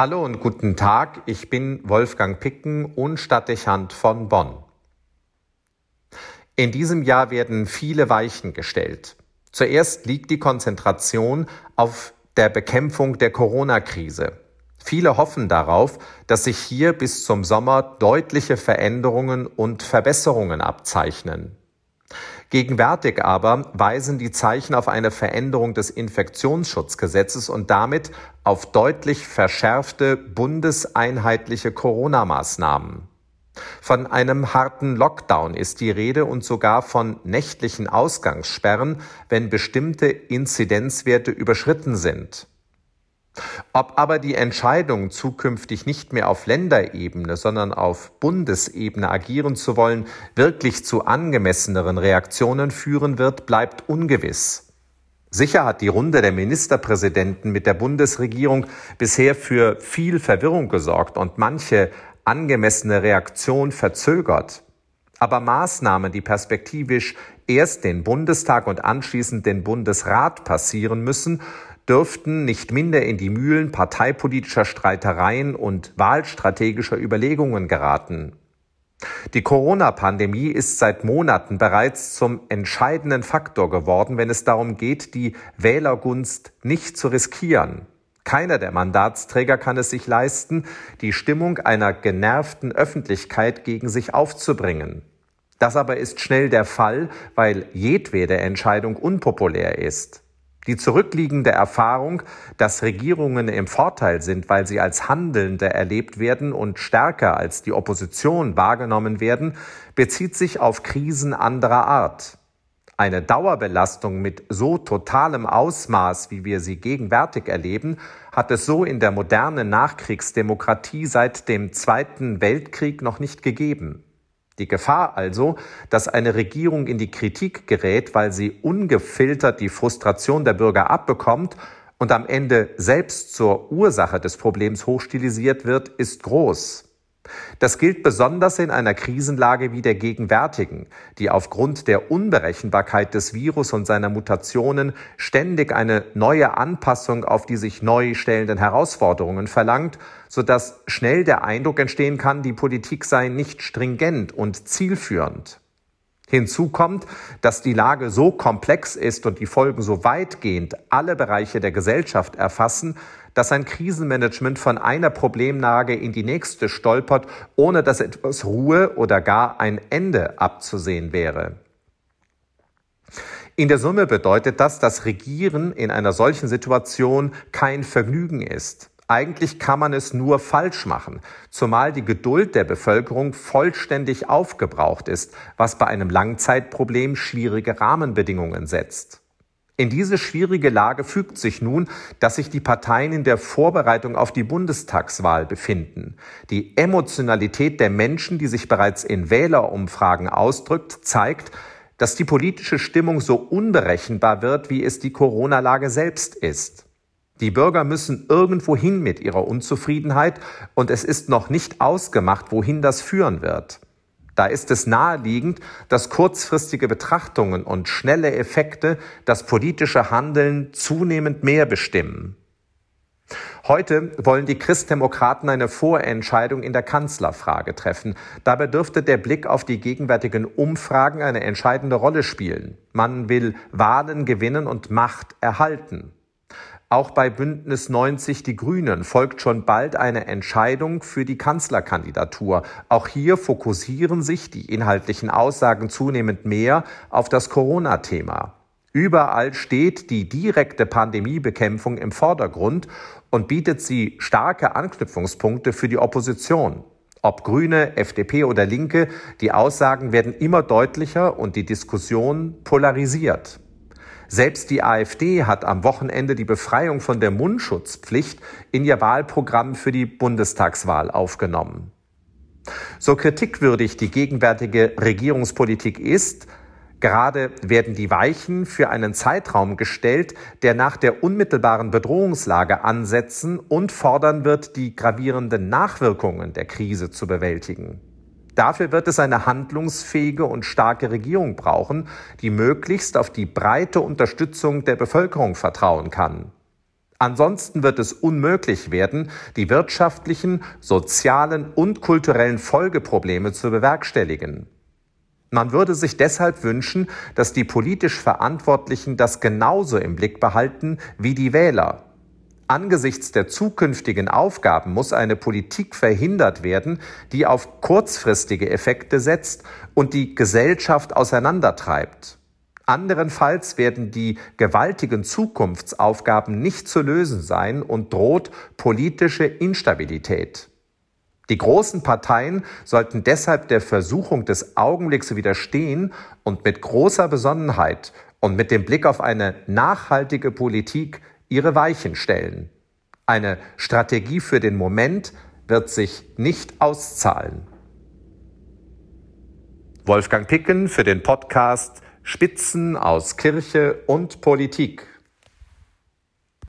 Hallo und guten Tag, ich bin Wolfgang Picken und Stadtdechant von Bonn. In diesem Jahr werden viele Weichen gestellt. Zuerst liegt die Konzentration auf der Bekämpfung der Corona-Krise. Viele hoffen darauf, dass sich hier bis zum Sommer deutliche Veränderungen und Verbesserungen abzeichnen. Gegenwärtig aber weisen die Zeichen auf eine Veränderung des Infektionsschutzgesetzes und damit auf deutlich verschärfte bundeseinheitliche Corona-Maßnahmen. Von einem harten Lockdown ist die Rede und sogar von nächtlichen Ausgangssperren, wenn bestimmte Inzidenzwerte überschritten sind. Ob aber die Entscheidung, zukünftig nicht mehr auf Länderebene, sondern auf Bundesebene agieren zu wollen, wirklich zu angemesseneren Reaktionen führen wird, bleibt ungewiss. Sicher hat die Runde der Ministerpräsidenten mit der Bundesregierung bisher für viel Verwirrung gesorgt und manche angemessene Reaktion verzögert. Aber Maßnahmen, die perspektivisch erst den Bundestag und anschließend den Bundesrat passieren müssen, dürften nicht minder in die Mühlen parteipolitischer Streitereien und wahlstrategischer Überlegungen geraten. Die Corona-Pandemie ist seit Monaten bereits zum entscheidenden Faktor geworden, wenn es darum geht, die Wählergunst nicht zu riskieren. Keiner der Mandatsträger kann es sich leisten, die Stimmung einer genervten Öffentlichkeit gegen sich aufzubringen. Das aber ist schnell der Fall, weil jedwede Entscheidung unpopulär ist. Die zurückliegende Erfahrung, dass Regierungen im Vorteil sind, weil sie als Handelnde erlebt werden und stärker als die Opposition wahrgenommen werden, bezieht sich auf Krisen anderer Art. Eine Dauerbelastung mit so totalem Ausmaß, wie wir sie gegenwärtig erleben, hat es so in der modernen Nachkriegsdemokratie seit dem Zweiten Weltkrieg noch nicht gegeben. Die Gefahr also, dass eine Regierung in die Kritik gerät, weil sie ungefiltert die Frustration der Bürger abbekommt und am Ende selbst zur Ursache des Problems hochstilisiert wird, ist groß. Das gilt besonders in einer Krisenlage wie der gegenwärtigen, die aufgrund der Unberechenbarkeit des Virus und seiner Mutationen ständig eine neue Anpassung auf die sich neu stellenden Herausforderungen verlangt, sodass schnell der Eindruck entstehen kann, die Politik sei nicht stringent und zielführend. Hinzu kommt, dass die Lage so komplex ist und die Folgen so weitgehend alle Bereiche der Gesellschaft erfassen, dass ein Krisenmanagement von einer Problemlage in die nächste stolpert, ohne dass etwas Ruhe oder gar ein Ende abzusehen wäre. In der Summe bedeutet das, dass Regieren in einer solchen Situation kein Vergnügen ist. Eigentlich kann man es nur falsch machen, zumal die Geduld der Bevölkerung vollständig aufgebraucht ist, was bei einem Langzeitproblem schwierige Rahmenbedingungen setzt. In diese schwierige Lage fügt sich nun, dass sich die Parteien in der Vorbereitung auf die Bundestagswahl befinden. Die Emotionalität der Menschen, die sich bereits in Wählerumfragen ausdrückt, zeigt, dass die politische Stimmung so unberechenbar wird, wie es die Corona-Lage selbst ist. Die Bürger müssen irgendwo hin mit ihrer Unzufriedenheit und es ist noch nicht ausgemacht, wohin das führen wird. Da ist es naheliegend, dass kurzfristige Betrachtungen und schnelle Effekte das politische Handeln zunehmend mehr bestimmen. Heute wollen die Christdemokraten eine Vorentscheidung in der Kanzlerfrage treffen. Dabei dürfte der Blick auf die gegenwärtigen Umfragen eine entscheidende Rolle spielen. Man will Wahlen gewinnen und Macht erhalten. Auch bei Bündnis 90 Die Grünen folgt schon bald eine Entscheidung für die Kanzlerkandidatur. Auch hier fokussieren sich die inhaltlichen Aussagen zunehmend mehr auf das Corona-Thema. Überall steht die direkte Pandemiebekämpfung im Vordergrund und bietet sie starke Anknüpfungspunkte für die Opposition. Ob Grüne, FDP oder Linke, die Aussagen werden immer deutlicher und die Diskussion polarisiert. Selbst die AfD hat am Wochenende die Befreiung von der Mundschutzpflicht in ihr Wahlprogramm für die Bundestagswahl aufgenommen. So kritikwürdig die gegenwärtige Regierungspolitik ist, Gerade werden die Weichen für einen Zeitraum gestellt, der nach der unmittelbaren Bedrohungslage ansetzen und fordern wird, die gravierenden Nachwirkungen der Krise zu bewältigen. Dafür wird es eine handlungsfähige und starke Regierung brauchen, die möglichst auf die breite Unterstützung der Bevölkerung vertrauen kann. Ansonsten wird es unmöglich werden, die wirtschaftlichen, sozialen und kulturellen Folgeprobleme zu bewerkstelligen. Man würde sich deshalb wünschen, dass die politisch Verantwortlichen das genauso im Blick behalten wie die Wähler. Angesichts der zukünftigen Aufgaben muss eine Politik verhindert werden, die auf kurzfristige Effekte setzt und die Gesellschaft auseinandertreibt. Anderenfalls werden die gewaltigen Zukunftsaufgaben nicht zu lösen sein und droht politische Instabilität. Die großen Parteien sollten deshalb der Versuchung des Augenblicks widerstehen und mit großer Besonnenheit und mit dem Blick auf eine nachhaltige Politik ihre Weichen stellen. Eine Strategie für den Moment wird sich nicht auszahlen. Wolfgang Picken für den Podcast Spitzen aus Kirche und Politik.